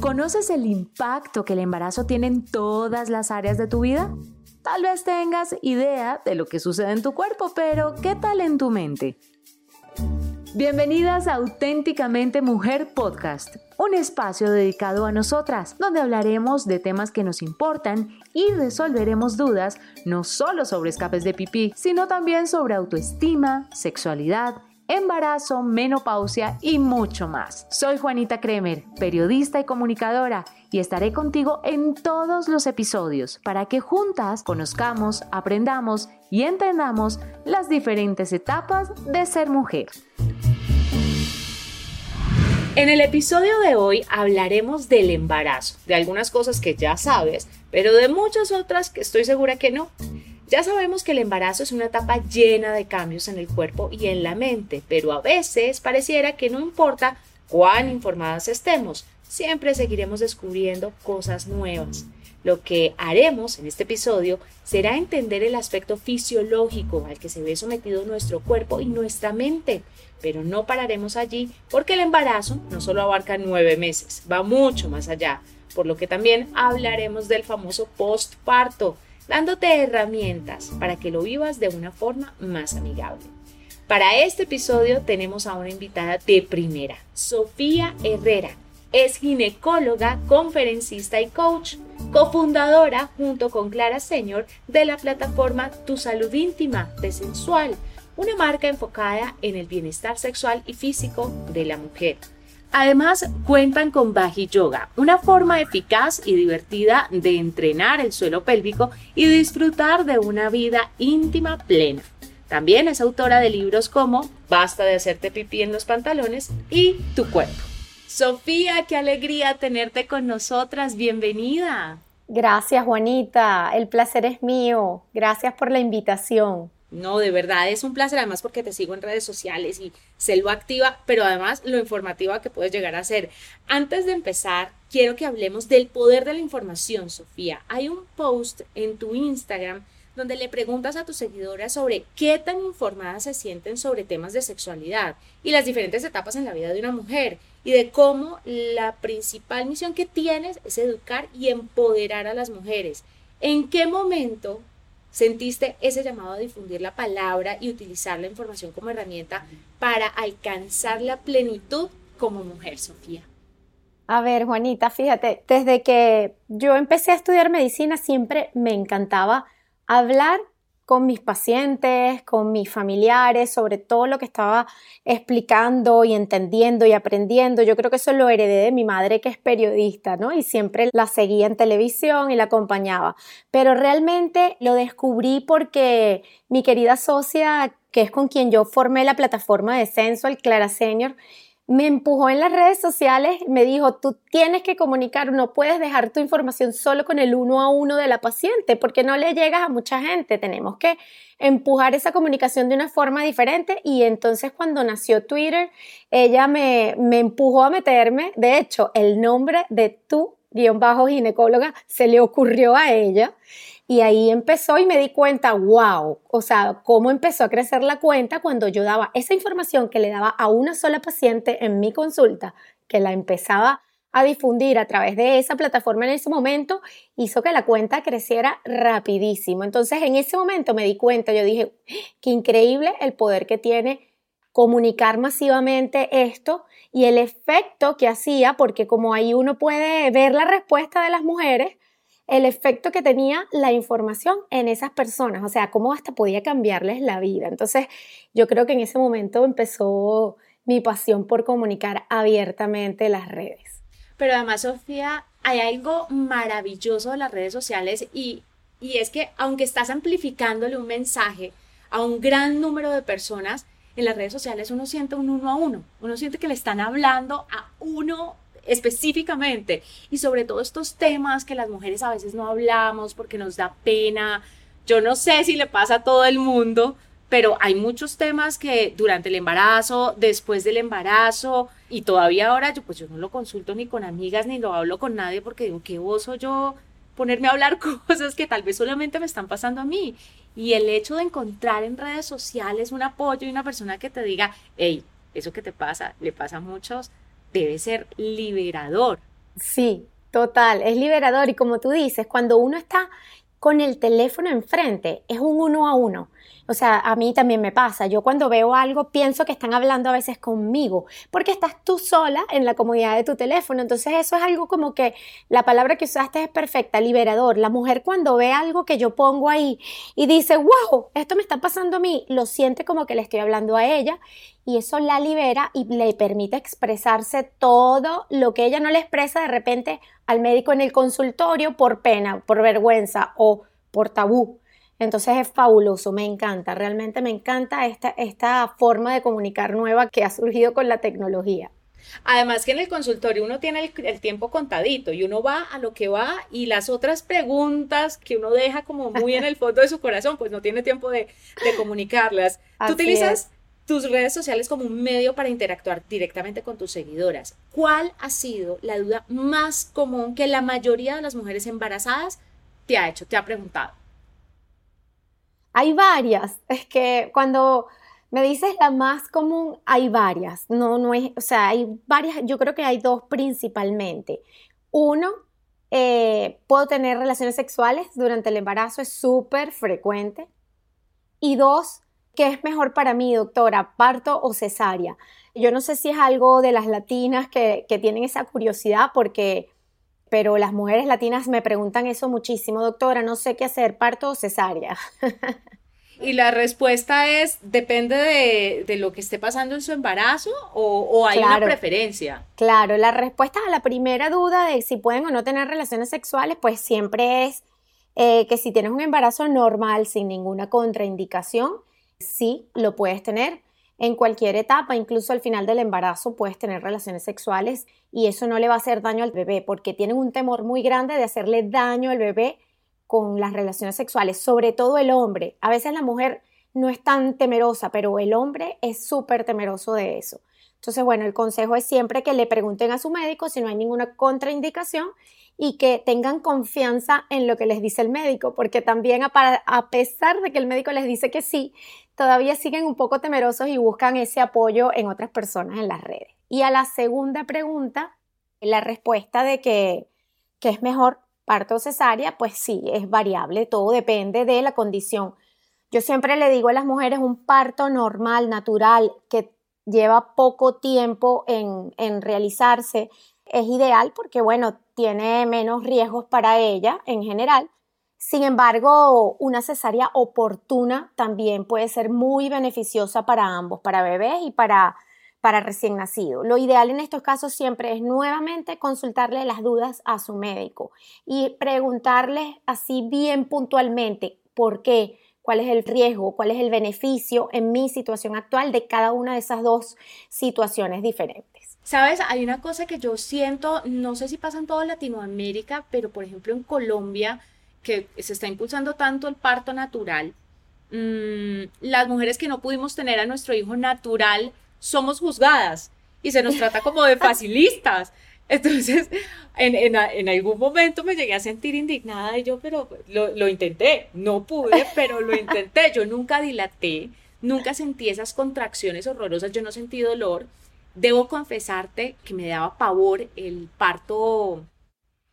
¿Conoces el impacto que el embarazo tiene en todas las áreas de tu vida? Tal vez tengas idea de lo que sucede en tu cuerpo, pero ¿qué tal en tu mente? Bienvenidas a Auténticamente Mujer Podcast, un espacio dedicado a nosotras, donde hablaremos de temas que nos importan y resolveremos dudas no solo sobre escapes de pipí, sino también sobre autoestima, sexualidad, embarazo, menopausia y mucho más. Soy Juanita Kremer, periodista y comunicadora, y estaré contigo en todos los episodios para que juntas conozcamos, aprendamos y entendamos las diferentes etapas de ser mujer. En el episodio de hoy hablaremos del embarazo, de algunas cosas que ya sabes, pero de muchas otras que estoy segura que no. Ya sabemos que el embarazo es una etapa llena de cambios en el cuerpo y en la mente, pero a veces pareciera que no importa cuán informadas estemos, siempre seguiremos descubriendo cosas nuevas. Lo que haremos en este episodio será entender el aspecto fisiológico al que se ve sometido nuestro cuerpo y nuestra mente, pero no pararemos allí porque el embarazo no solo abarca nueve meses, va mucho más allá, por lo que también hablaremos del famoso postparto, dándote herramientas para que lo vivas de una forma más amigable. Para este episodio tenemos a una invitada de primera, Sofía Herrera. Es ginecóloga, conferencista y coach, cofundadora junto con Clara Señor de la plataforma Tu Salud Íntima de Sensual, una marca enfocada en el bienestar sexual y físico de la mujer. Además, cuentan con Baji Yoga, una forma eficaz y divertida de entrenar el suelo pélvico y disfrutar de una vida íntima plena. También es autora de libros como Basta de hacerte pipí en los pantalones y Tu cuerpo. Sofía, qué alegría tenerte con nosotras. Bienvenida. Gracias, Juanita. El placer es mío. Gracias por la invitación. No, de verdad es un placer, además porque te sigo en redes sociales y sé lo activa, pero además lo informativa que puedes llegar a ser. Antes de empezar, quiero que hablemos del poder de la información, Sofía. Hay un post en tu Instagram donde le preguntas a tus seguidoras sobre qué tan informadas se sienten sobre temas de sexualidad y las diferentes etapas en la vida de una mujer y de cómo la principal misión que tienes es educar y empoderar a las mujeres. ¿En qué momento sentiste ese llamado a difundir la palabra y utilizar la información como herramienta para alcanzar la plenitud como mujer, Sofía? A ver, Juanita, fíjate, desde que yo empecé a estudiar medicina siempre me encantaba hablar con mis pacientes, con mis familiares, sobre todo lo que estaba explicando y entendiendo y aprendiendo. Yo creo que eso lo heredé de mi madre, que es periodista, ¿no? Y siempre la seguía en televisión y la acompañaba. Pero realmente lo descubrí porque mi querida socia, que es con quien yo formé la plataforma de Sensual, Clara Senior, me empujó en las redes sociales, me dijo, tú tienes que comunicar, no puedes dejar tu información solo con el uno a uno de la paciente, porque no le llegas a mucha gente, tenemos que empujar esa comunicación de una forma diferente. Y entonces cuando nació Twitter, ella me, me empujó a meterme, de hecho, el nombre de tu guion bajo ginecóloga se le ocurrió a ella y ahí empezó y me di cuenta, wow, o sea, cómo empezó a crecer la cuenta cuando yo daba esa información que le daba a una sola paciente en mi consulta, que la empezaba a difundir a través de esa plataforma en ese momento, hizo que la cuenta creciera rapidísimo. Entonces, en ese momento me di cuenta, yo dije, qué increíble el poder que tiene comunicar masivamente esto y el efecto que hacía, porque como ahí uno puede ver la respuesta de las mujeres, el efecto que tenía la información en esas personas, o sea, cómo hasta podía cambiarles la vida. Entonces, yo creo que en ese momento empezó mi pasión por comunicar abiertamente las redes. Pero además, Sofía, hay algo maravilloso de las redes sociales y, y es que aunque estás amplificándole un mensaje a un gran número de personas, en las redes sociales uno siente un uno a uno, uno siente que le están hablando a uno específicamente y sobre todo estos temas que las mujeres a veces no hablamos porque nos da pena. Yo no sé si le pasa a todo el mundo, pero hay muchos temas que durante el embarazo, después del embarazo y todavía ahora yo pues yo no lo consulto ni con amigas ni lo hablo con nadie porque digo, qué oso yo ponerme a hablar cosas que tal vez solamente me están pasando a mí. Y el hecho de encontrar en redes sociales un apoyo y una persona que te diga, hey, eso que te pasa, le pasa a muchos, debe ser liberador. Sí, total, es liberador y como tú dices, cuando uno está con el teléfono enfrente, es un uno a uno. O sea, a mí también me pasa. Yo cuando veo algo pienso que están hablando a veces conmigo, porque estás tú sola en la comodidad de tu teléfono. Entonces eso es algo como que la palabra que usaste es perfecta, liberador. La mujer cuando ve algo que yo pongo ahí y dice, wow, esto me está pasando a mí, lo siente como que le estoy hablando a ella y eso la libera y le permite expresarse todo lo que ella no le expresa de repente al médico en el consultorio por pena, por vergüenza o por tabú. Entonces es fabuloso, me encanta, realmente me encanta esta, esta forma de comunicar nueva que ha surgido con la tecnología. Además que en el consultorio uno tiene el, tiempo contadito y uno va a lo que va y las otras preguntas que uno deja como muy en el fondo de su corazón, pues no tiene tiempo de, comunicarlas. Tú utilizas tus redes sociales como un medio para interactuar directamente con tus seguidoras. ¿Cuál ha sido la duda más común que la mayoría de las mujeres embarazadas te ha hecho, te ha preguntado? Hay varias. Es que cuando me dices la más común, hay varias. No, no es, o sea, hay varias, yo creo que hay dos principalmente. Uno, eh, puedo tener relaciones sexuales durante el embarazo, es súper frecuente. Y dos, ¿qué es mejor para mí, doctora, parto o cesárea? Yo no sé si es algo de las latinas que, que tienen esa curiosidad porque pero las mujeres latinas me preguntan eso muchísimo, doctora, no sé qué hacer, parto o cesárea. Y la respuesta es, depende de, lo que esté pasando en su embarazo o, hay una preferencia. Claro, la respuesta a la primera duda de si pueden o no tener relaciones sexuales, pues siempre es eh, que si tienes un embarazo normal sin ninguna contraindicación, sí lo puedes tener en cualquier etapa, incluso al final del embarazo puedes tener relaciones sexuales y eso no le va a hacer daño al bebé porque tienen un temor muy grande de hacerle daño al bebé con las relaciones sexuales, sobre todo el hombre. A veces la mujer no es tan temerosa, pero el hombre es súper temeroso de eso. Entonces, bueno, el consejo es siempre que le pregunten a su médico si no hay ninguna contraindicación y que tengan confianza en lo que les dice el médico, porque también a, pesar de que el médico les dice que sí, todavía siguen un poco temerosos y buscan ese apoyo en otras personas en las redes. Y a la segunda pregunta, la respuesta de que, que es mejor parto cesárea, pues sí, es variable, todo depende de la condición. Yo siempre le digo a las mujeres un parto normal, natural, que lleva poco tiempo en, en realizarse, es ideal porque, bueno, tiene menos riesgos para ella en general. Sin embargo, una cesárea oportuna también puede ser muy beneficiosa para ambos, para bebés y para, para recién nacido. Lo ideal en estos casos siempre es nuevamente consultarle las dudas a su médico y preguntarle así bien puntualmente por qué, cuál es el riesgo, cuál es el beneficio en mi situación actual de cada una de esas dos situaciones diferentes. Sabes, hay una cosa que yo siento, no sé si pasa en toda Latinoamérica, pero por ejemplo en Colombia, que se está impulsando tanto el parto natural, mm, las mujeres que no pudimos tener a nuestro hijo natural somos juzgadas y se nos trata como de facilistas. Entonces, en, algún momento me llegué a sentir indignada y yo, pero lo, lo, intenté, no pude, pero lo intenté, yo nunca dilaté, nunca sentí esas contracciones horrorosas, yo no sentí dolor. Debo confesarte que me daba pavor el parto,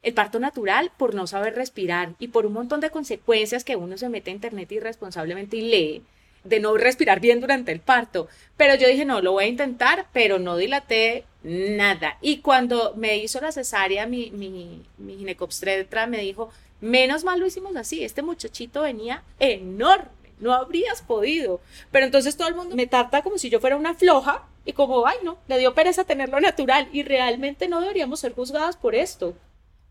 el parto natural por no saber respirar y por un montón de consecuencias que uno se mete a internet irresponsablemente y lee de no respirar bien durante el parto. Pero yo dije, no, lo voy a intentar, pero no dilaté nada. Y cuando me hizo la cesárea, mi, mi, mi me dijo, menos mal lo hicimos así, este muchachito venía enorme, no habrías podido. Pero entonces todo el mundo me trata como si yo fuera una floja y como, ay, no, le dio pereza tenerlo natural y realmente no deberíamos ser juzgadas por esto.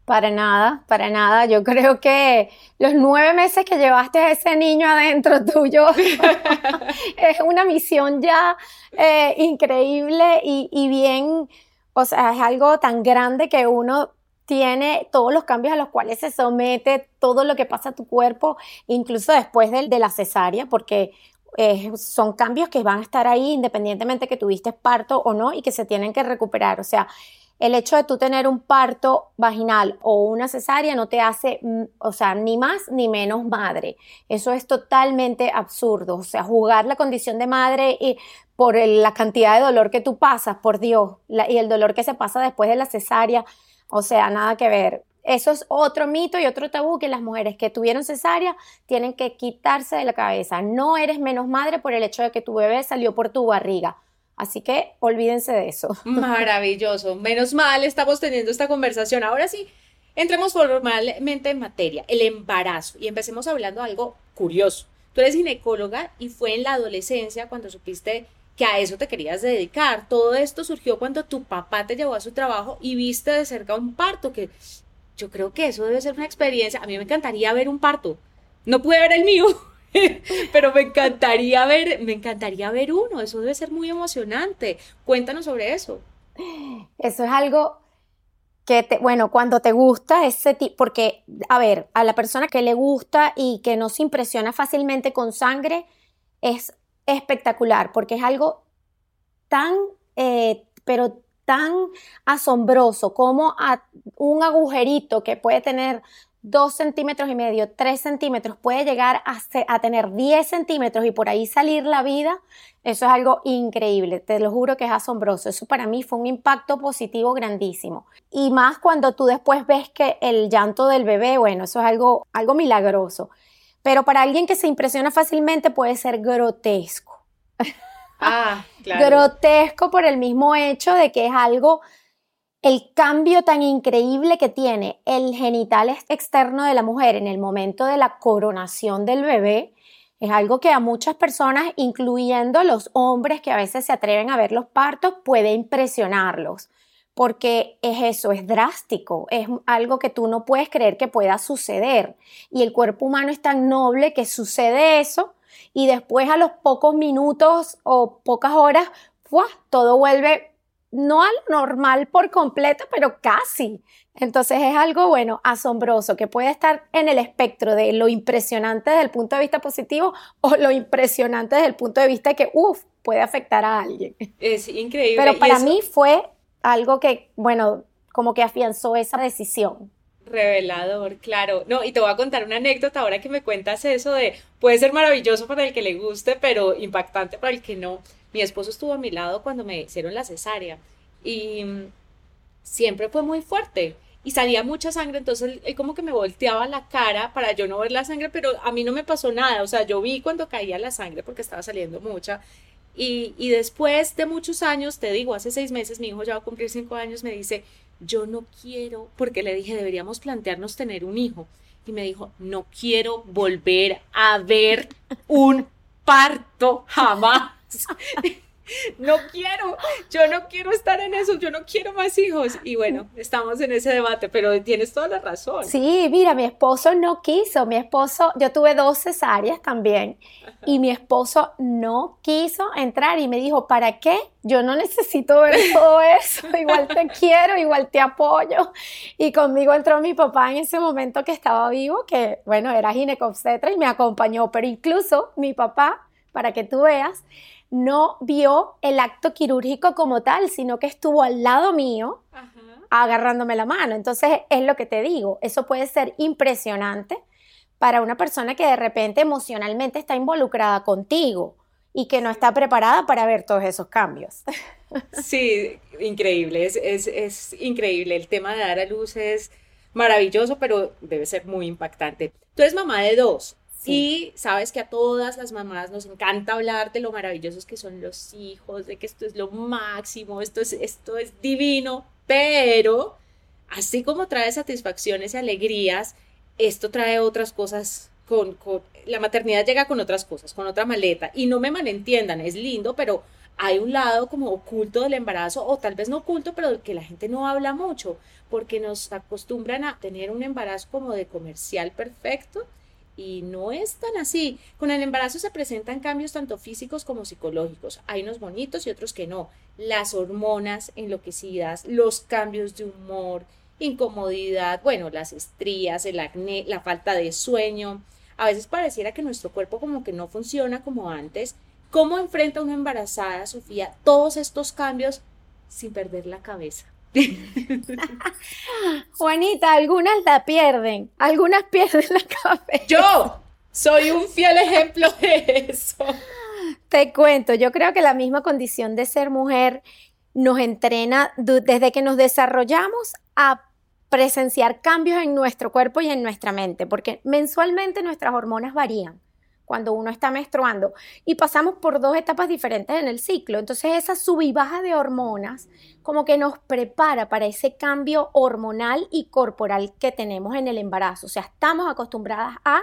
Para nada, para nada. Yo creo que los nueve meses que llevaste a ese niño adentro tuyo es una misión ya eh, increíble y, bien, o sea, es algo tan grande que uno tiene todos los cambios a los cuales se somete, todo lo que pasa a tu cuerpo, incluso después de, de la cesárea, porque eh, son cambios que van a estar ahí independientemente que tuviste parto o no y que se tienen que recuperar. O sea, el hecho de tú tener un parto vaginal o una cesárea no te hace, mm, o sea, ni más ni menos madre. Eso es totalmente absurdo. O sea, jugar la condición de madre y por la cantidad de dolor que tú pasas, por Dios, y el dolor que se pasa después de la cesárea. O sea, nada que ver. Eso es otro mito y otro tabú que las mujeres que tuvieron cesárea tienen que quitarse de la cabeza. No eres menos madre por el hecho de que tu bebé salió por tu barriga. Así que olvídense de eso. Maravilloso. Menos mal estamos teniendo esta conversación. Ahora sí, entremos formalmente en materia, el embarazo. Y empecemos hablando de algo curioso. Tú eres ginecóloga y fue en la adolescencia cuando supiste que a eso te querías dedicar. Todo esto surgió cuando tu papá te llevó a su trabajo y viste de cerca un parto, que yo creo que eso debe ser una experiencia. A mí me encantaría ver un parto. No pude ver el mío, pero me encantaría ver, me encantaría ver uno. Eso debe ser muy emocionante. Cuéntanos sobre eso. Eso es algo que bueno, cuando te gusta ese tipo, porque, a ver, a la persona que le gusta y que no se impresiona fácilmente con sangre, es espectacular, porque es algo tan, eh, pero tan asombroso como a un agujerito que puede tener dos centímetros y medio, tres centímetros, puede llegar a, a, tener 10 centímetros y por ahí salir la vida, eso es algo increíble, te lo juro que es asombroso. Eso para mí fue un impacto positivo grandísimo. Y más cuando tú después ves que el llanto del bebé, bueno, eso es algo, algo milagroso. Pero para alguien que se impresiona fácilmente puede ser grotesco. Ah, claro. grotesco por el mismo hecho de que es algo el cambio tan increíble que tiene el genital externo de la mujer en el momento de la coronación del bebé es algo que a muchas personas, incluyendo los hombres que a veces se atreven a ver los partos, puede impresionarlos. Porque es eso, es drástico, es algo que tú no puedes creer que pueda suceder. Y el cuerpo humano es tan noble que sucede eso y después a los pocos minutos o pocas horas, todo vuelve no al normal por completo, pero casi. Entonces es algo, bueno, asombroso, que puede estar en el espectro de lo impresionante desde el punto de vista positivo o lo impresionante desde el punto de vista de que, uff, puede afectar a alguien. Es increíble. Pero para mí fue algo que, bueno, como que afianzó esa decisión. Revelador, claro. No, y te voy a contar una anécdota ahora que me cuentas eso de, puede ser maravilloso para el que le guste, pero impactante para el que no. Mi esposo estuvo a mi lado cuando me hicieron la cesárea y siempre fue muy fuerte y salía mucha sangre, entonces como que me volteaba la cara para yo no ver la sangre, pero a mí no me pasó nada, o sea, yo vi cuando caía la sangre porque estaba saliendo mucha. Y después de muchos años, te digo, hace seis meses, mi hijo ya va a cumplir cinco años, me dice, yo no quiero, porque le dije, deberíamos plantearnos tener un hijo. Y me dijo, no quiero volver a ver un parto jamás. no quiero, yo no quiero estar en eso, yo no quiero más hijos. Y bueno, estamos en ese debate, pero tienes toda la razón. Sí, mira, mi esposo no quiso, mi esposo, yo tuve dos cesáreas también, y mi esposo no quiso entrar y me dijo, ¿para qué? Yo no necesito ver todo eso, igual te quiero, igual te apoyo. Y conmigo entró mi papá en ese momento que estaba vivo, que bueno, era ginecobstetra y me acompañó, pero incluso mi papá, para que tú veas, no vio el acto quirúrgico como tal, sino que estuvo al lado mío agarrándome la mano. Entonces es lo que te digo, eso puede ser impresionante para una persona que de repente emocionalmente está involucrada contigo y que no está preparada para ver todos esos cambios. Sí, increíble, es, es increíble. El tema de dar a luz es maravilloso, pero debe ser muy impactante. Tú eres mamá de dos, y sabes que a todas las mamás nos encanta hablar de lo maravillosos que son los hijos, de que esto es lo máximo, esto es, esto es divino, pero así como trae satisfacciones y alegrías, esto trae otras cosas con, con, la maternidad llega con otras cosas, con otra maleta. Y no me malentiendan, es lindo, pero hay un lado como oculto del embarazo, o tal vez no oculto, pero que la gente no habla mucho, porque nos acostumbran a tener un embarazo como de comercial perfecto y no es tan así. Con el embarazo se presentan cambios tanto físicos como psicológicos. Hay unos bonitos y otros que no. Las hormonas enloquecidas, los cambios de humor, incomodidad, bueno, las estrías, el acné, la falta de sueño. A veces pareciera que nuestro cuerpo como que no funciona como antes. ¿Cómo enfrenta una embarazada, Sofía, todos estos cambios sin perder la cabeza? Juanita, algunas la pierden, algunas pierden la cabeza. Yo soy un fiel ejemplo de eso. Te cuento, yo creo que la misma condición de ser mujer nos entrena desde que nos desarrollamos a presenciar cambios en nuestro cuerpo y en nuestra mente, porque mensualmente nuestras hormonas varían cuando uno está menstruando y pasamos por dos etapas diferentes en el ciclo. Entonces esa sub y baja de hormonas como que nos prepara para ese cambio hormonal y corporal que tenemos en el embarazo. O sea, estamos acostumbradas a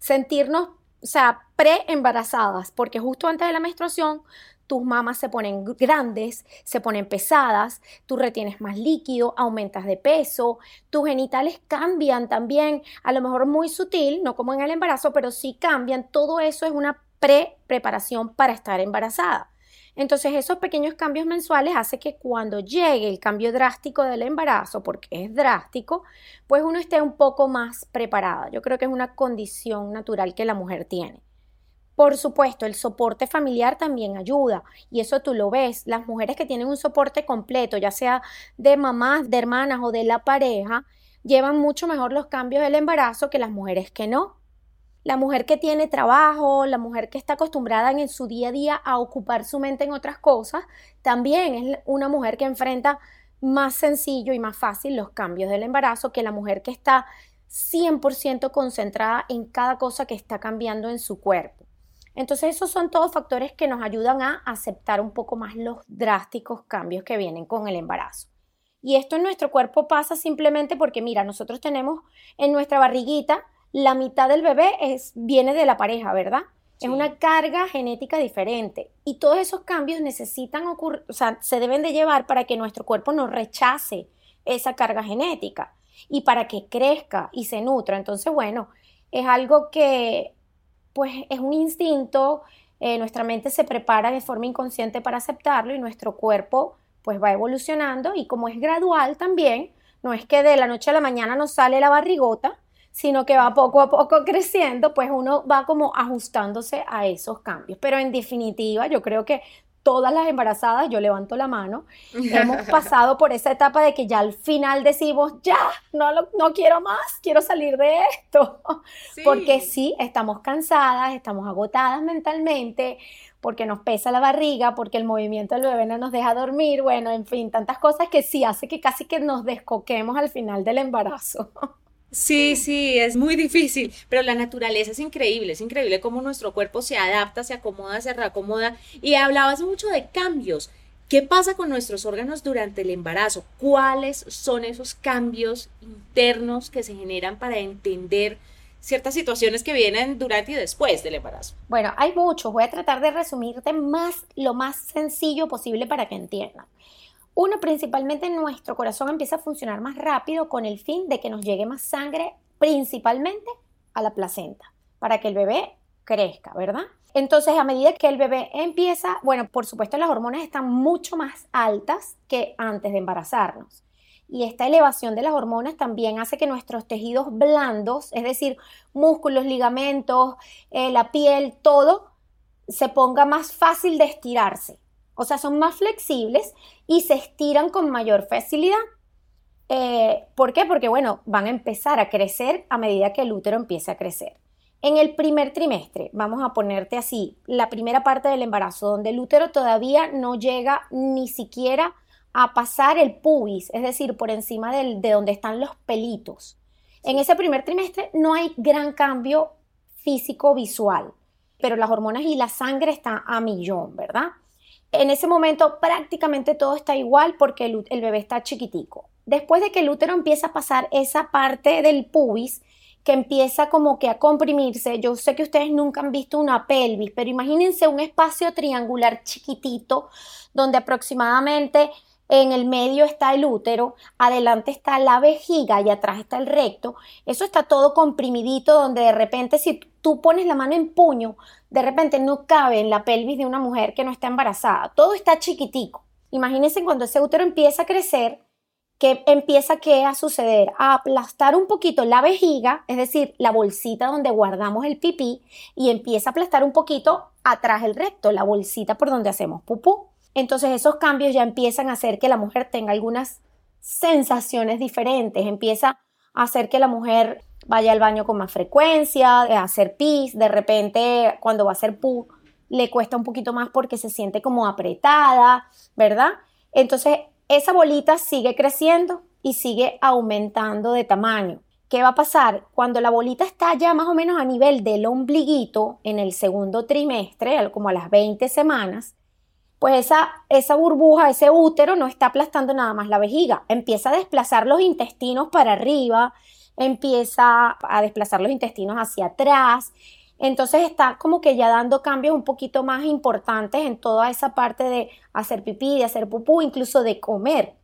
sentirnos, o sea, pre-embarazadas, porque justo antes de la menstruación tus mamas se ponen grandes, se ponen pesadas, tú retienes más líquido, aumentas de peso, tus genitales cambian también, a lo mejor muy sutil, no como en el embarazo, pero sí cambian. Todo eso es una pre-preparación para estar embarazada. Entonces esos pequeños cambios mensuales hacen que cuando llegue el cambio drástico del embarazo, porque es drástico, pues uno esté un poco más preparada. Yo creo que es una condición natural que la mujer tiene. Por supuesto, el soporte familiar también ayuda y eso tú lo ves. Las mujeres que tienen un soporte completo, ya sea de mamás, de hermanas o de la pareja, llevan mucho mejor los cambios del embarazo que las mujeres que no. La mujer que tiene trabajo, la mujer que está acostumbrada en su día a día a ocupar su mente en otras cosas, también es una mujer que enfrenta más sencillo y más fácil los cambios del embarazo que la mujer que está 100% concentrada en cada cosa que está cambiando en su cuerpo. Entonces esos son todos factores que nos ayudan a aceptar un poco más los drásticos cambios que vienen con el embarazo. Y esto en nuestro cuerpo pasa simplemente porque, mira, nosotros tenemos en nuestra barriguita la mitad del bebé es, viene de la pareja, ¿verdad? Es una carga genética diferente y todos esos cambios necesitan ocurrir, o sea, se deben de llevar para que nuestro cuerpo no rechace esa carga genética y para que crezca y se nutra. Entonces, bueno, es algo que pues es un instinto, eh, nuestra mente se prepara de forma inconsciente para aceptarlo y nuestro cuerpo pues va evolucionando y como es gradual también, no es que de la noche a la mañana nos sale la barrigota, sino que va poco a poco creciendo, pues uno va como ajustándose a esos cambios. Pero en definitiva, yo creo que todas las embarazadas, yo levanto la mano, hemos pasado por esa etapa de que ya al final decimos, ya, no, no quiero más, quiero salir de esto. Porque sí, estamos cansadas, estamos agotadas mentalmente, porque nos pesa la barriga, porque el movimiento del bebé no nos deja dormir, bueno, en fin, tantas cosas que sí hace que casi que nos descoquemos al final del embarazo. Sí, sí, es muy difícil, pero la naturaleza es increíble, es increíble cómo nuestro cuerpo se adapta, se acomoda, se reacomoda. Y hablabas mucho de cambios. ¿Qué pasa con nuestros órganos durante el embarazo? ¿Cuáles son esos cambios internos que se generan para entender ciertas situaciones que vienen durante y después del embarazo? Bueno, hay muchos. Voy a tratar de resumirte más lo más sencillo posible para que entiendan. Uno, principalmente nuestro corazón empieza a funcionar más rápido con el fin de que nos llegue más sangre, principalmente a la placenta, para que el bebé crezca, ¿verdad? Entonces, a medida que el bebé empieza, bueno, por supuesto las hormonas están mucho más altas que antes de embarazarnos. Y esta elevación de las hormonas también hace que nuestros tejidos blandos, es decir, músculos, ligamentos, eh, la piel, todo, se ponga más fácil de estirarse. O sea, son más flexibles y se estiran con mayor facilidad. Eh, ¿Por qué? Porque, bueno, van a empezar a crecer a medida que el útero empiece a crecer. En el primer trimestre, vamos a ponerte así, la primera parte del embarazo, donde el útero todavía no llega ni siquiera a pasar el pubis, es decir, por encima de donde están los pelitos. En ese primer trimestre no hay gran cambio físico visual, pero las hormonas y la sangre están a millón, ¿verdad? En ese momento prácticamente todo está igual porque el, bebé está chiquitico. Después de que el útero empieza a pasar esa parte del pubis, que empieza como que a comprimirse. Yo sé que ustedes nunca han visto una pelvis, pero imagínense un espacio triangular chiquitito donde aproximadamente en el medio está el útero, adelante está la vejiga y atrás está el recto. Eso está todo comprimidito donde de repente si tú pones la mano en puño, de repente no cabe en la pelvis de una mujer que no está embarazada. Todo está chiquitico. Imagínense cuando ese útero empieza a crecer, que empieza ¿qué a suceder? A aplastar un poquito la vejiga, es decir, la bolsita donde guardamos el pipí, y empieza a aplastar un poquito atrás el recto, la bolsita por donde hacemos pupú. Entonces esos cambios ya empiezan a hacer que la mujer tenga algunas sensaciones diferentes, empieza a hacer que la mujer vaya al baño con más frecuencia, a hacer pis, de repente cuando va a hacer pu le cuesta un poquito más porque se siente como apretada, ¿verdad? Entonces esa bolita sigue creciendo y sigue aumentando de tamaño. ¿Qué va a pasar? Cuando la bolita está ya más o menos a nivel del ombliguito en el segundo trimestre, como a las 20 semanas, pues esa, esa burbuja, ese útero no está aplastando nada más la vejiga, empieza a desplazar los intestinos para arriba, empieza a desplazar los intestinos hacia atrás, entonces está como que ya dando cambios un poquito más importantes en toda esa parte de hacer pipí, de hacer pupú, incluso de comer.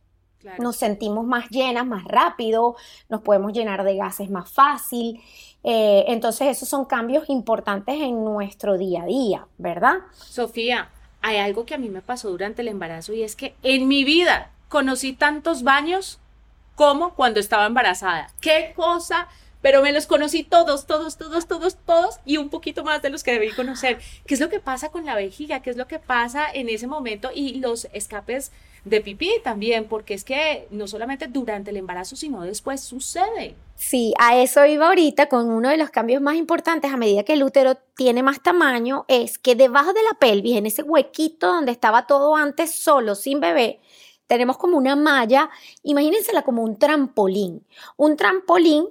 Nos sentimos más llenas más rápido, nos podemos llenar de gases más fácil. Eh, entonces esos son cambios importantes en nuestro día a día, ¿verdad? Sofía, hay algo que a mí me pasó durante el embarazo y es que en mi vida conocí tantos baños como cuando estaba embarazada. ¿Qué cosa? Pero me los conocí todos, todos, todos, todos, todos y un poquito más de los que debí conocer. ¿Qué es lo que pasa con la vejiga? ¿Qué es lo que pasa en ese momento? Y los escapes de pipí también, porque es que no solamente durante el embarazo, sino después sucede. Sí, a eso iba ahorita con uno de los cambios más importantes a medida que el útero tiene más tamaño, es que debajo de la pelvis, en ese huequito donde estaba todo antes solo, sin bebé, tenemos como una malla, imagínensela como un trampolín, un trampolín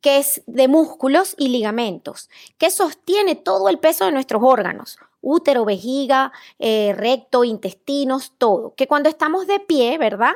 que es de músculos y ligamentos, que sostiene todo el peso de nuestros órganos útero, vejiga, eh, recto, intestinos, todo. Que cuando estamos de pie, ¿verdad?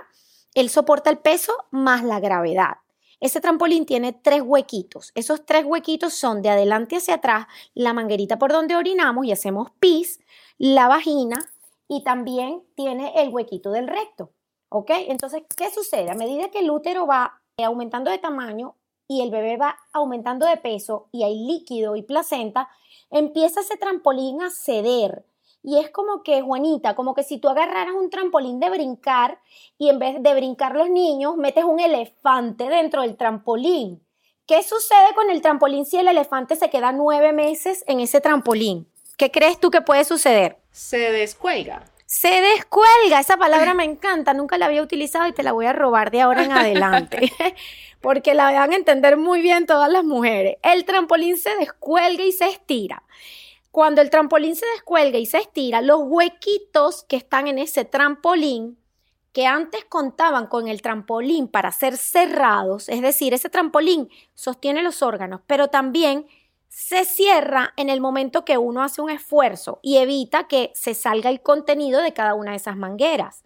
Él soporta el peso más la gravedad. Ese trampolín tiene tres huequitos. Esos tres huequitos son de adelante hacia atrás, la manguerita por donde orinamos y hacemos pis, la vagina y también tiene el huequito del recto. ¿Ok? Entonces, ¿qué sucede? A medida que el útero va aumentando de tamaño y el bebé va aumentando de peso y hay líquido y placenta, empieza ese trampolín a ceder. Y es como que, Juanita, como que si tú agarraras un trampolín de brincar y en vez de brincar los niños, metes un elefante dentro del trampolín. ¿Qué sucede con el trampolín si el elefante se queda nueve meses en ese trampolín? ¿Qué crees tú que puede suceder? Se descuelga. Se descuelga, esa palabra me encanta, nunca la había utilizado y te la voy a robar de ahora en adelante, porque la van a entender muy bien todas las mujeres. El trampolín se descuelga y se estira. Cuando el trampolín se descuelga y se estira, los huequitos que están en ese trampolín, que antes contaban con el trampolín para ser cerrados, es decir, ese trampolín sostiene los órganos, pero también se cierra en el momento que uno hace un esfuerzo y evita que se salga el contenido de cada una de esas mangueras.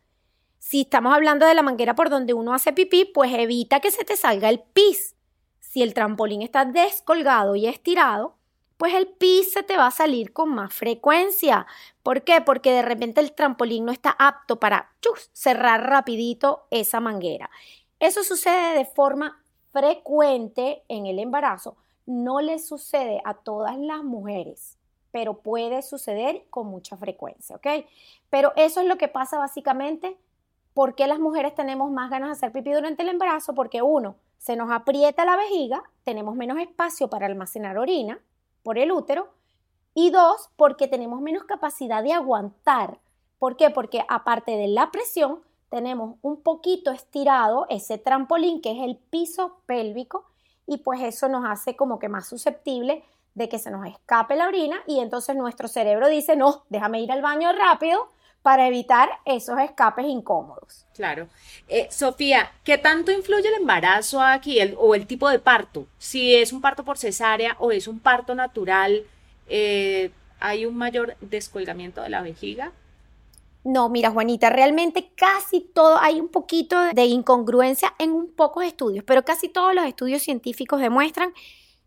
Si estamos hablando de la manguera por donde uno hace pipí, pues evita que se te salga el pis. Si el trampolín está descolgado y estirado, pues el pis se te va a salir con más frecuencia. ¿Por qué? Porque de repente el trampolín no está apto para cerrar rapidito esa manguera. Eso sucede de forma frecuente en el embarazo no le sucede a todas las mujeres, pero puede suceder con mucha frecuencia, ¿ok? Pero eso es lo que pasa básicamente. ¿Por qué las mujeres tenemos más ganas de hacer pipí durante el embarazo? Porque uno, se nos aprieta la vejiga, tenemos menos espacio para almacenar orina por el útero. Y dos, porque tenemos menos capacidad de aguantar. ¿Por qué? Porque aparte de la presión, tenemos un poquito estirado ese trampolín que es el piso pélvico y pues eso nos hace como que más susceptible de que se nos escape la orina y entonces nuestro cerebro dice, no, déjame ir al baño rápido para evitar esos escapes incómodos. Claro. Eh, Sofía, ¿qué tanto influye el embarazo aquí o el tipo de parto? Si es un parto por cesárea o es un parto natural, eh, ¿hay un mayor descolgamiento de la vejiga? No, mira, Juanita, realmente casi todo, hay un poquito de incongruencia en un pocos estudios, pero casi todos los estudios científicos demuestran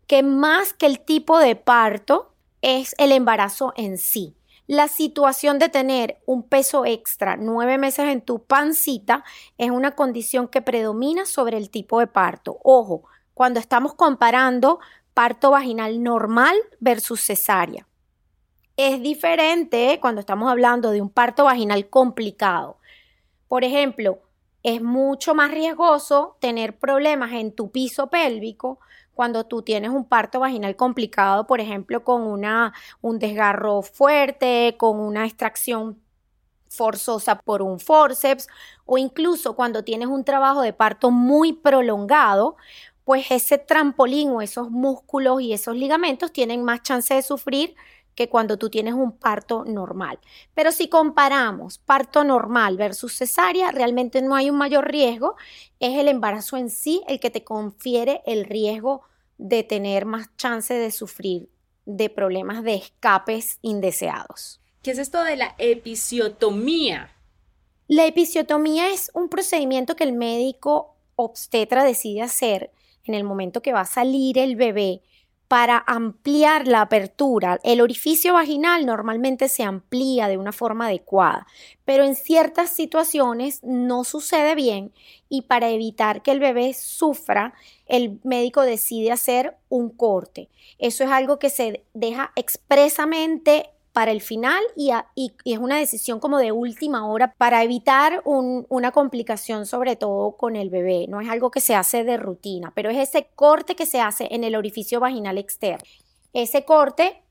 que más que el tipo de parto es el embarazo en sí. La situación de tener un peso extra nueve meses en tu pancita es una condición que predomina sobre el tipo de parto. Ojo, cuando estamos comparando parto vaginal normal versus cesárea es diferente cuando estamos hablando de un parto vaginal complicado. Por ejemplo, es mucho más riesgoso tener problemas en tu piso pélvico cuando tú tienes un parto vaginal complicado, por ejemplo, con una, un desgarro fuerte, con una extracción forzosa por un forceps o incluso cuando tienes un trabajo de parto muy prolongado, pues ese trampolín o esos músculos y esos ligamentos tienen más chance de sufrir que cuando tú tienes un parto normal. Pero si comparamos parto normal versus cesárea, realmente no hay un mayor riesgo, es el embarazo en sí el que te confiere el riesgo de tener más chance de sufrir de problemas de escapes indeseados. ¿Qué es esto de la episiotomía? La episiotomía es un procedimiento que el médico obstetra decide hacer en el momento que va a salir el bebé para ampliar la apertura. El orificio vaginal normalmente se amplía de una forma adecuada, pero en ciertas situaciones no sucede bien y para evitar que el bebé sufra, el médico decide hacer un corte. Eso es algo que se deja expresamente para el final y, es una decisión como de última hora para evitar una complicación sobre todo con el bebé. No es algo que se hace de rutina, pero es ese corte que se hace en el orificio vaginal externo. Ese corte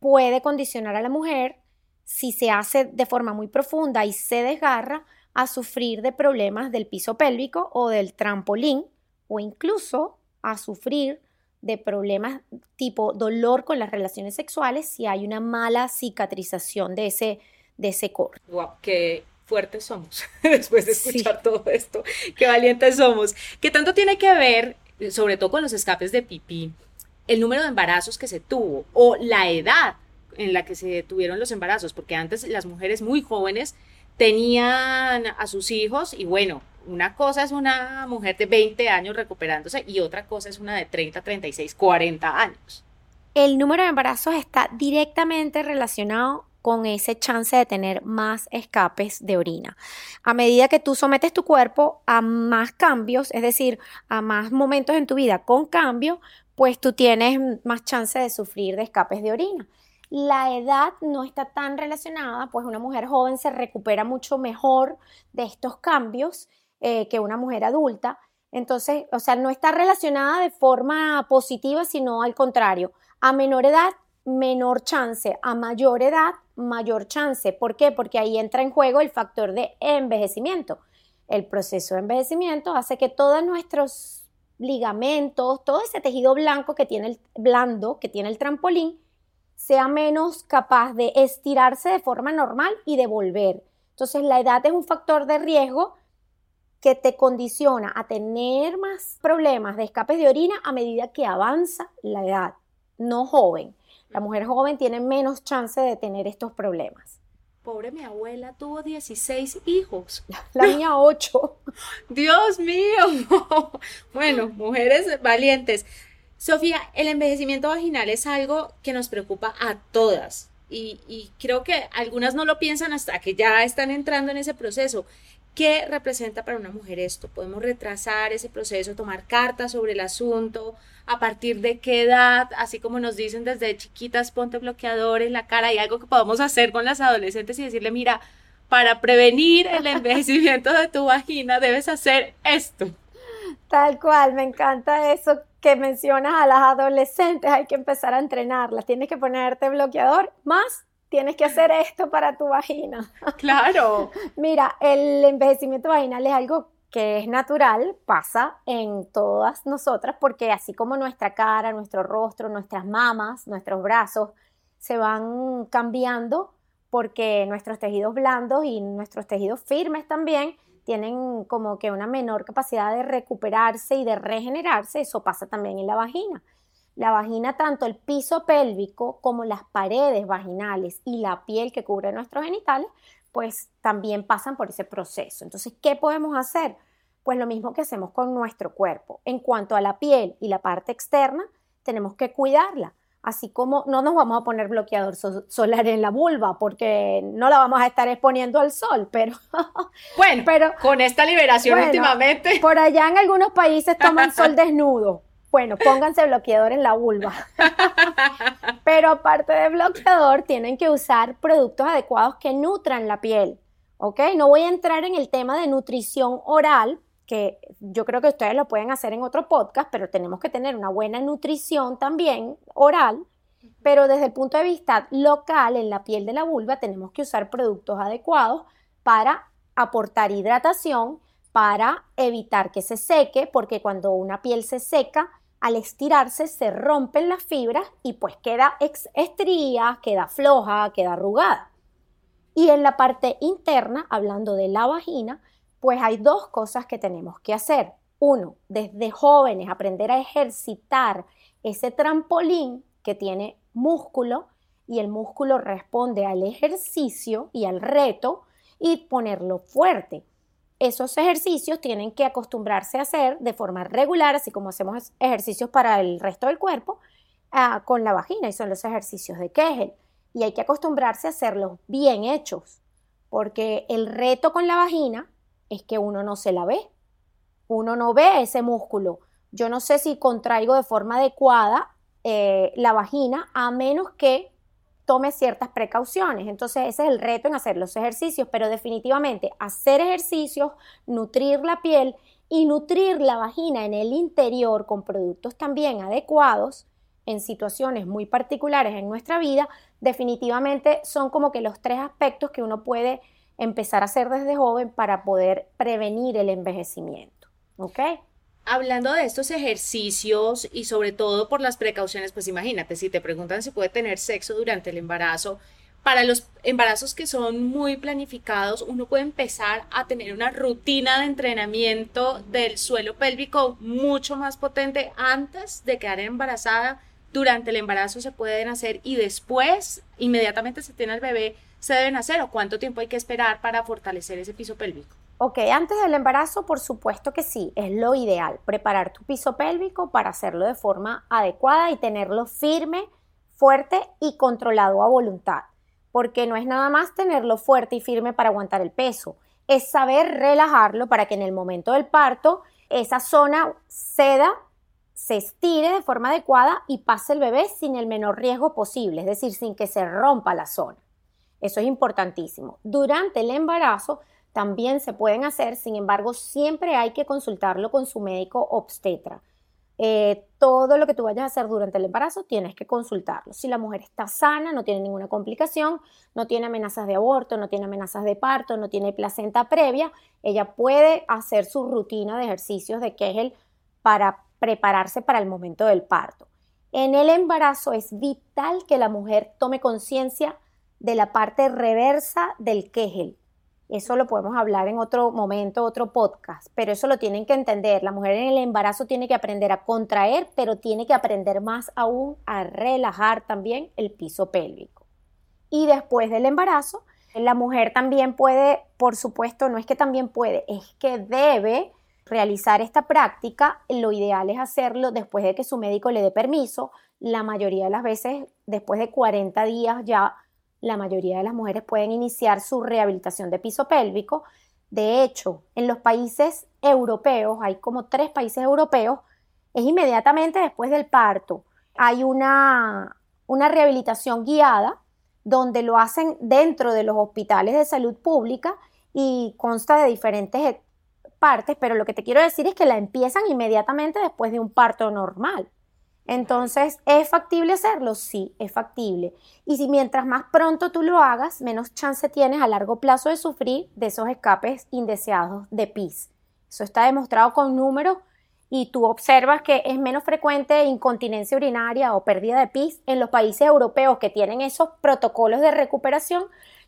puede condicionar a la mujer, si se hace de forma muy profunda y se desgarra, a sufrir de problemas del piso pélvico o del trampolín o incluso a sufrir de problemas tipo dolor con las relaciones sexuales si hay una mala cicatrización de ese, de ese corte. ¡Wow! ¡Qué fuertes somos! Después de escuchar todo esto, ¡qué valientes somos! ¿Qué tanto tiene que ver, sobre todo con los escapes de pipí, el número de embarazos que se tuvo o la edad en la que se tuvieron los embarazos? Porque antes las mujeres muy jóvenes tenían a sus hijos y bueno, una cosa es una mujer de 20 años recuperándose y otra cosa es una de 30, 36, 40 años. El número de embarazos está directamente relacionado con ese chance de tener más escapes de orina. A medida que tú sometes tu cuerpo a más cambios, es decir, a más momentos en tu vida con cambio, pues tú tienes más chance de sufrir de escapes de orina. La edad no está tan relacionada, pues una mujer joven se recupera mucho mejor de estos cambios eh, que una mujer adulta. Entonces, o sea, no está relacionada de forma positiva, sino al contrario. A menor edad, menor chance. A mayor edad, mayor chance. ¿Por qué? Porque ahí entra en juego el factor de envejecimiento. El proceso de envejecimiento hace que todos nuestros ligamentos, todo ese tejido blanco que tiene el blando, que tiene el trampolín, sea menos capaz de estirarse de forma normal y de volver. Entonces, la edad es un factor de riesgo que te condiciona a tener más problemas de escapes de orina a medida que avanza la edad, no joven. La mujer joven tiene menos chance de tener estos problemas. Pobre mi abuela tuvo 16 hijos. La mía 8. Dios mío. Bueno, mujeres valientes. Sofía, el envejecimiento vaginal es algo que nos preocupa a todas. Y, y, creo que algunas no lo piensan hasta que ya están entrando en ese proceso. ¿Qué representa para una mujer esto? ¿Podemos retrasar ese proceso, tomar cartas sobre el asunto? ¿A partir de qué edad? Así como nos dicen desde chiquitas, ponte bloqueador en la cara. ¿Hay algo que podamos hacer con las adolescentes y decirle, mira, para prevenir el envejecimiento de tu vagina debes hacer esto? Tal cual, me encanta eso que mencionas a las adolescentes. Hay que empezar a entrenarlas. Tienes que ponerte bloqueador más tienes que hacer esto para tu vagina. Claro. Mira, el envejecimiento vaginal es algo que es natural, pasa en todas nosotras, porque así como nuestra cara, nuestro rostro, nuestras mamas, nuestros brazos se van cambiando porque nuestros tejidos blandos y nuestros tejidos firmes también tienen como que una menor capacidad de recuperarse y de regenerarse, eso pasa también en la vagina. La vagina, tanto el piso pélvico como las paredes vaginales y la piel que cubre nuestros genitales, pues también pasan por ese proceso. Entonces, ¿qué podemos hacer? Pues lo mismo que hacemos con nuestro cuerpo. En cuanto a la piel y la parte externa, tenemos que cuidarla. Así como no nos vamos a poner bloqueador solar en la vulva porque no la vamos a estar exponiendo al sol, pero bueno, pero con esta liberación últimamente. Por allá en algunos países toman sol desnudo. Bueno, pónganse bloqueador en la vulva. Pero aparte de bloqueador, tienen que usar productos adecuados que nutran la piel. ¿Ok? No voy a entrar en el tema de nutrición oral, que yo creo que ustedes lo pueden hacer en otro podcast, pero tenemos que tener una buena nutrición también oral. Pero desde el punto de vista local, en la piel de la vulva, tenemos que usar productos adecuados para aportar hidratación, para evitar que se seque, porque cuando una piel se seca, al estirarse se rompen las fibras y pues queda estría, queda floja, queda arrugada. Y en la parte interna, hablando de la vagina, pues hay dos cosas que tenemos que hacer. Uno, desde jóvenes aprender a ejercitar ese trampolín que tiene músculo y el músculo responde al ejercicio y al reto y ponerlo fuerte. Esos ejercicios tienen que acostumbrarse a hacer de forma regular, así como hacemos ejercicios para el resto del cuerpo, ah, con la vagina y son los ejercicios de Kegel. Y hay que acostumbrarse a hacerlos bien hechos, porque el reto con la vagina es que uno no se la ve, uno no ve ese músculo. Yo no sé si contraigo de forma adecuada eh, la vagina a menos que tome ciertas precauciones. Entonces ese es el reto en hacer los ejercicios, pero definitivamente hacer ejercicios, nutrir la piel y nutrir la vagina en el interior con productos también adecuados en situaciones muy particulares en nuestra vida, definitivamente son como que los tres aspectos que uno puede empezar a hacer desde joven para poder prevenir el envejecimiento. ¿Ok? Hablando de estos ejercicios y sobre todo por las precauciones, pues imagínate, si te preguntan si puede tener sexo durante el embarazo, para los embarazos que son muy planificados, uno puede empezar a tener una rutina de entrenamiento del suelo pélvico mucho más potente antes de quedar embarazada. Durante el embarazo se pueden hacer y después, inmediatamente se tiene el bebé, se deben hacer o cuánto tiempo hay que esperar para fortalecer ese piso pélvico. Ok, antes del embarazo, por supuesto que sí, es lo ideal, preparar tu piso pélvico para hacerlo de forma adecuada y tenerlo firme, fuerte y controlado a voluntad, porque no es nada más tenerlo fuerte y firme para aguantar el peso, es saber relajarlo para que en el momento del parto esa zona ceda, se estire de forma adecuada y pase el bebé sin el menor riesgo posible, es decir, sin que se rompa la zona. Eso es importantísimo. Durante el embarazo, también se pueden hacer, sin embargo, siempre hay que consultarlo con su médico obstetra. Eh, todo lo que tú vayas a hacer durante el embarazo tienes que consultarlo. Si la mujer está sana, no tiene ninguna complicación, no tiene amenazas de aborto, no tiene amenazas de parto, no tiene placenta previa, ella puede hacer su rutina de ejercicios de Kegel para prepararse para el momento del parto. En el embarazo es vital que la mujer tome conciencia de la parte reversa del Kegel, eso lo podemos hablar en otro momento, otro podcast, pero eso lo tienen que entender. La mujer en el embarazo tiene que aprender a contraer, pero tiene que aprender más aún a relajar también el piso pélvico. Y después del embarazo, la mujer también puede, por supuesto, no es que también puede, es que debe realizar esta práctica. Lo ideal es hacerlo después de que su médico le dé permiso. La mayoría de las veces, después de 40 días ya la mayoría de las mujeres pueden iniciar su rehabilitación de piso pélvico. De hecho, en los países europeos, hay como tres países europeos, es inmediatamente después del parto. Hay una, una rehabilitación guiada donde lo hacen dentro de los hospitales de salud pública y consta de diferentes partes, pero lo que te quiero decir es que la empiezan inmediatamente después de un parto normal. Entonces, ¿es factible hacerlo? Sí, es factible. Y si mientras más pronto tú lo hagas, menos chance tienes a largo plazo de sufrir de esos escapes indeseados de PIS. Eso está demostrado con números y tú observas que es menos frecuente incontinencia urinaria o pérdida de pis en los países europeos que tienen esos protocolos de recuperación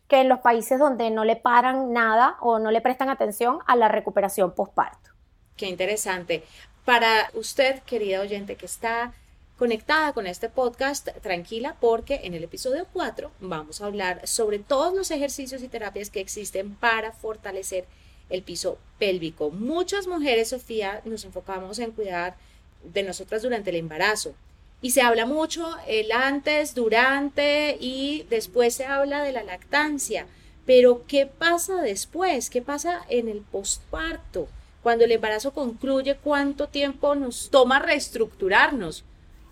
que en los países donde no le paran nada o no le prestan atención a la recuperación postparto. Qué interesante. Para usted, querida oyente, que está conectada con este podcast, tranquila, porque en el episodio 4 vamos a hablar sobre todos los ejercicios y terapias que existen para fortalecer el piso pélvico. Muchas mujeres, Sofía, nos enfocamos en cuidar de nosotras durante el embarazo. Y se habla mucho el antes, durante y después se habla de la lactancia. Pero ¿qué pasa después? ¿Qué pasa en el postparto? Cuando el embarazo concluye, ¿cuánto tiempo nos toma reestructurarnos?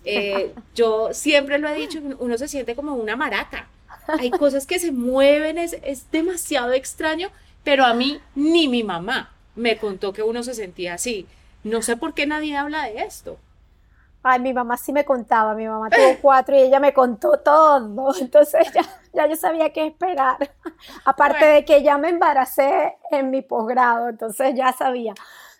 Eh, yo siempre lo he dicho, uno se siente como una maraca. Hay cosas que se mueven, es, es demasiado extraño, pero a mí ni mi mamá me contó que uno se sentía así. No sé por qué nadie habla de esto. Ay, mi mamá sí me contaba, mi mamá tuvo cuatro y ella me contó todo, entonces ya, ya yo sabía qué esperar. Aparte de que ya me embaracé en mi posgrado, entonces ya sabía.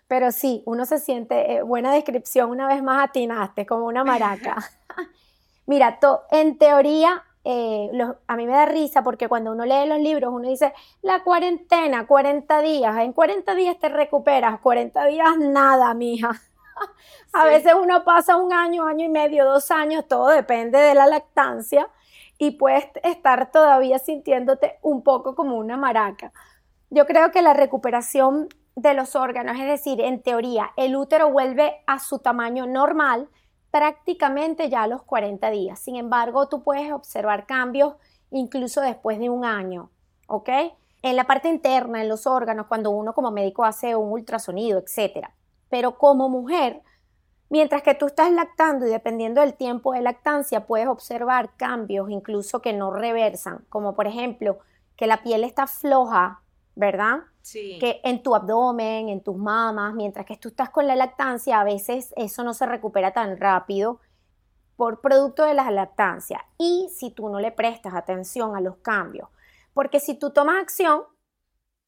Pero sí, uno se siente, eh, buena descripción, una vez más atinaste, como una maraca. Mira, en teoría, eh, a mí me da risa porque cuando uno lee los libros, uno dice, la cuarentena, 40 días, en 40 días te recuperas, 40 días nada, mija. a veces uno pasa un año, año y medio, dos años, todo depende de la lactancia y puedes estar todavía sintiéndote un poco como una maraca. Yo creo que la recuperación de los órganos, es decir, en teoría, el útero vuelve a su tamaño normal prácticamente ya a los 40 días. Sin embargo, tú puedes observar cambios incluso después de un año, ¿ok? En la parte interna, en los órganos, cuando uno como médico hace un ultrasonido, etc. Pero como mujer, mientras que tú estás lactando y dependiendo del tiempo de lactancia, puedes observar cambios incluso que no reversan, como por ejemplo que la piel está floja, ¿verdad? Que en tu abdomen, en tus mamas, mientras que tú estás con la lactancia, a veces eso no se recupera tan rápido por producto de la lactancia. Y si tú no le prestas atención a los cambios, porque si tú tomas acción,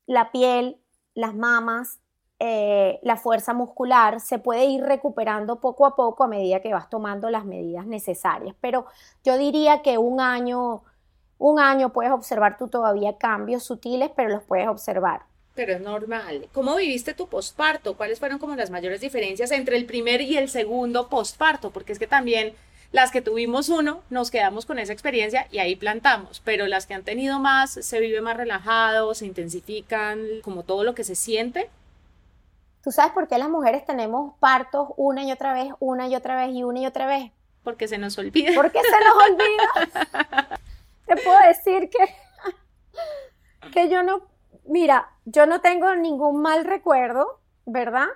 la piel, las mamas, eh, la fuerza muscular se puede ir recuperando poco a poco a medida que vas tomando las medidas necesarias. Pero yo diría que un año un año puedes observar tú todavía cambios sutiles, pero los puedes observar. Pero es normal. ¿Cómo viviste tu posparto? ¿Cuáles fueron como las mayores diferencias entre el primer y el segundo posparto? Porque es que también las que tuvimos uno, nos quedamos con esa experiencia y ahí plantamos, pero las que han tenido más, se vive más relajado, se intensifican, como todo lo que se siente. ¿Tú sabes por qué las mujeres tenemos partos una y otra vez, una y otra vez y una y otra vez? Porque se nos olvida. Porque se nos olvida. te puedo decir que, que yo no, mira, yo no tengo ningún mal recuerdo, ¿verdad?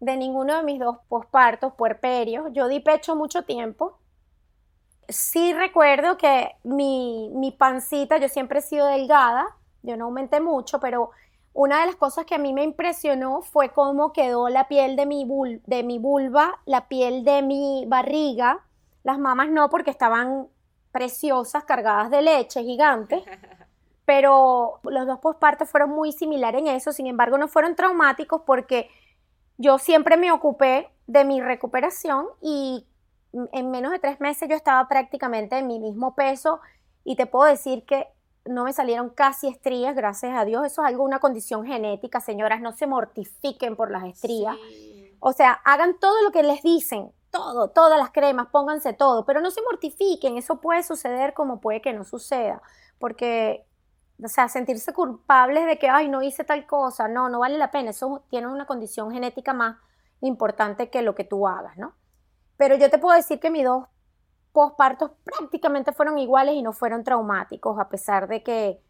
De ninguno de mis dos pospartos, puerperios. Yo di pecho mucho tiempo. Sí recuerdo que mi, mi pancita, yo siempre he sido delgada, yo no aumenté mucho, pero una de las cosas que a mí me impresionó fue cómo quedó la piel de mi, de mi vulva, la piel de mi barriga. Las mamas no, porque estaban preciosas, cargadas de leche, gigantes. Pero los dos pospartos fueron muy similares en eso, sin embargo no fueron traumáticos porque yo siempre me ocupé de mi recuperación y en menos de tres meses yo estaba prácticamente en mi mismo peso y te puedo decir que no me salieron casi estrías, gracias a Dios. Eso es algo, una condición genética, señoras, no se mortifiquen por las estrías. O sea, hagan todo lo que les dicen, todo, todas las cremas, pónganse todo, pero no se mortifiquen, eso puede suceder como puede que no suceda, porque, o sea, sentirse culpables de que, ay, no hice tal cosa, no, no vale la pena, eso tiene una condición genética más importante que lo que tú hagas, ¿no? Pero yo te puedo decir que mis dos pospartos prácticamente fueron iguales y no fueron traumáticos, a pesar de que,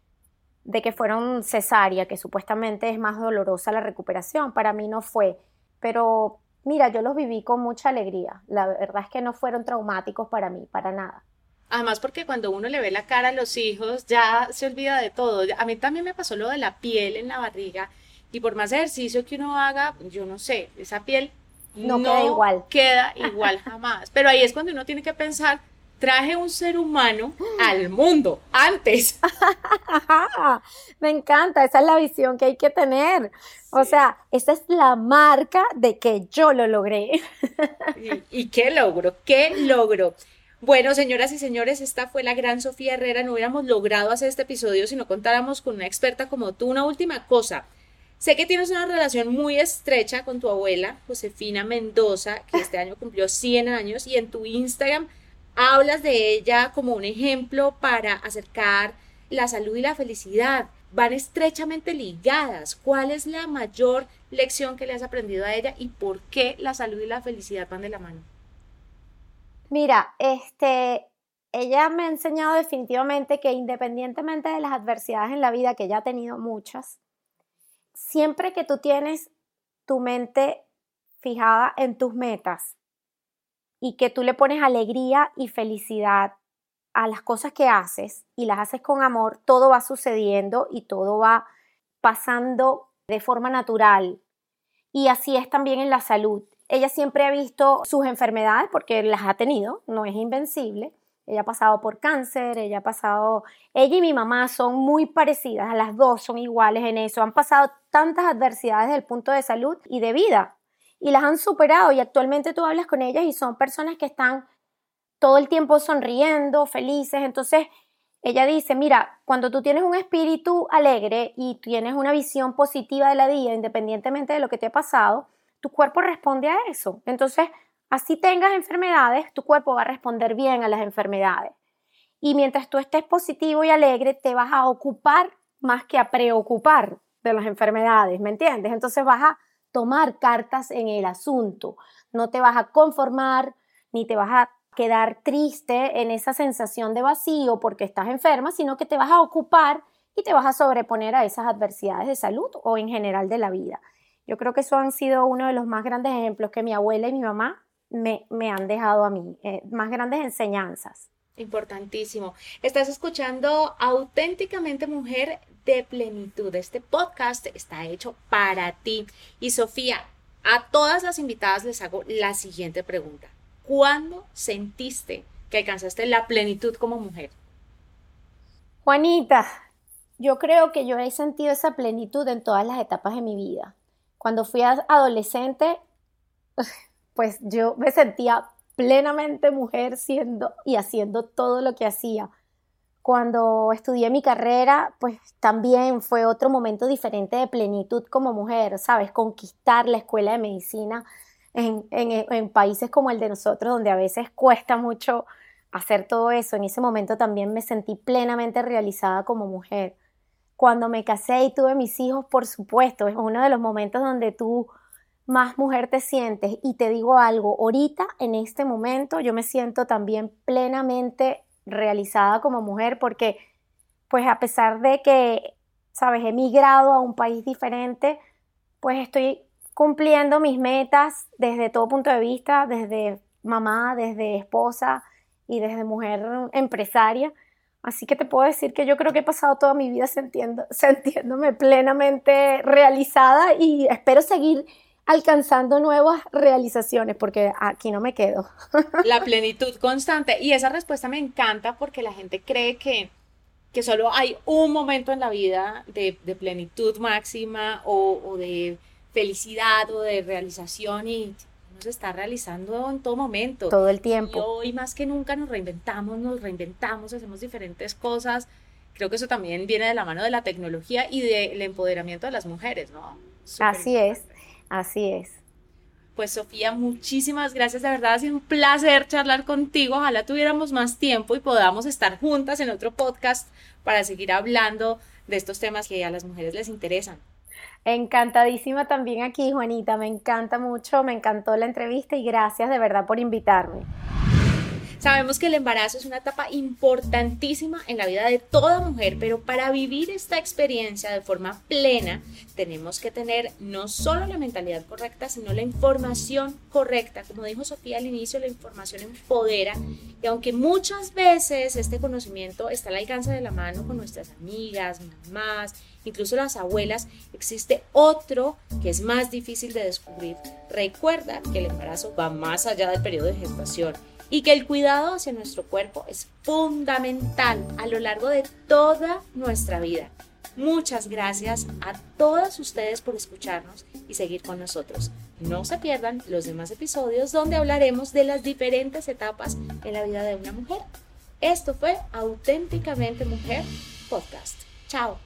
de que fueron cesárea, que supuestamente es más dolorosa la recuperación, para mí no fue, pero Mira, yo los viví con mucha alegría. La verdad es que no fueron traumáticos para mí, para nada. Además, porque cuando uno le ve la cara a los hijos, ya se olvida de todo. A mí también me pasó lo de la piel en la barriga. Y por más ejercicio que uno haga, yo no sé, esa piel no, queda igual. Queda igual jamás. Pero ahí es cuando uno tiene que pensar, traje un ser humano al mundo antes. Me encanta, esa es la visión que hay que tener. O sea, esa es la marca de que yo lo logré. ¿Y, qué logro? ¿Qué logro? Bueno, señoras y señores, esta fue la gran Sofía Herrera. No hubiéramos logrado hacer este episodio si no contáramos con una experta como tú. Una última cosa. Sé que tienes una relación muy estrecha con tu abuela, Josefina Mendoza, que este año cumplió 100 años, y en tu Instagram hablas de ella como un ejemplo para acercar la salud y la felicidad. Van estrechamente ligadas. ¿Cuál es la mayor lección que le has aprendido a ella y por qué la salud y la felicidad van de la mano? Mira, este, ella me ha enseñado definitivamente que independientemente de las adversidades en la vida, que ella ha tenido muchas, siempre que tú tienes tu mente fijada en tus metas, y que tú le pones alegría y felicidad a las cosas que haces y las haces con amor, todo va sucediendo y todo va pasando de forma natural. Y así es también en la salud. Ella siempre ha visto sus enfermedades porque las ha tenido, no es invencible. Ella ha pasado por cáncer, ella ha pasado, ella y mi mamá son muy parecidas, las dos son iguales en eso, han pasado tantas adversidades desde el punto de salud y de vida y las han superado y actualmente tú hablas con ellas y son personas que están todo el tiempo sonriendo, felices. Entonces, ella dice, mira, cuando tú tienes un espíritu alegre y tienes una visión positiva de la vida, independientemente de lo que te ha pasado, tu cuerpo responde a eso. Entonces, así tengas enfermedades, tu cuerpo va a responder bien a las enfermedades. Y mientras tú estés positivo y alegre, te vas a ocupar más que a preocupar de las enfermedades, ¿me entiendes? Entonces vas a tomar cartas en el asunto, no te vas a conformar ni te vas a quedar triste en esa sensación de vacío porque estás enferma, sino que te vas a ocupar y te vas a sobreponer a esas adversidades de salud o en general de la vida. Yo creo que eso han sido uno de los más grandes ejemplos que mi abuela y mi mamá me, han dejado a mí, eh, más grandes enseñanzas. Importantísimo. Estás escuchando auténticamente mujer de plenitud. Este podcast está hecho para ti. Y Sofía, a todas las invitadas les hago la siguiente pregunta. ¿Cuándo sentiste que alcanzaste la plenitud como mujer? Juanita, yo creo que yo he sentido esa plenitud en todas las etapas de mi vida. Cuando fui adolescente, pues yo me sentía plenamente mujer siendo y haciendo todo lo que hacía. Cuando estudié mi carrera, pues también fue otro momento diferente de plenitud como mujer, ¿sabes? Conquistar la escuela de medicina en, países como el de nosotros, donde a veces cuesta mucho hacer todo eso. En ese momento también me sentí plenamente realizada como mujer. Cuando me casé y tuve mis hijos, por supuesto, es uno de los momentos donde tú más mujer te sientes. Y te digo algo, ahorita, en este momento, yo me siento también plenamente realizada como mujer porque, pues a pesar de que, sabes, he migrado a un país diferente, pues estoy cumpliendo mis metas desde todo punto de vista, desde mamá, desde esposa y desde mujer empresaria. Así que te puedo decir que yo creo que he pasado toda mi vida sintiendo, sintiéndome plenamente realizada y espero seguir alcanzando nuevas realizaciones porque aquí no me quedo. La plenitud constante. Y esa respuesta me encanta porque la gente cree que, que solo hay un momento en la vida de, plenitud máxima o, o de felicidad o de realización y nos está realizando en todo momento. Todo el tiempo. Y hoy más que nunca nos reinventamos, nos reinventamos, hacemos diferentes cosas. Creo que eso también viene de la mano de la tecnología y del empoderamiento de las mujeres, ¿no? así es, así es. Pues Sofía, muchísimas gracias, de verdad ha sido un placer charlar contigo. Ojalá tuviéramos más tiempo y podamos estar juntas en otro podcast para seguir hablando de estos temas que a las mujeres les interesan. Encantadísima también aquí, Juanita. Me encanta mucho, me encantó la entrevista y gracias de verdad por invitarme. Sabemos que el embarazo es una etapa importantísima en la vida de toda mujer, pero para vivir esta experiencia de forma plena tenemos que tener no solo la mentalidad correcta, sino la información correcta. Como dijo Sofía al inicio, la información empodera y aunque muchas veces este conocimiento está al alcance de la mano con nuestras amigas, mamás, incluso las abuelas, existe otro que es más difícil de descubrir. Recuerda que el embarazo va más allá del periodo de gestación y que el cuidado hacia nuestro cuerpo es fundamental a lo largo de toda nuestra vida. Muchas gracias a todas ustedes por escucharnos y seguir con nosotros. No se pierdan los demás episodios donde hablaremos de las diferentes etapas en la vida de una mujer. Esto fue Auténticamente Mujer Podcast. Chao.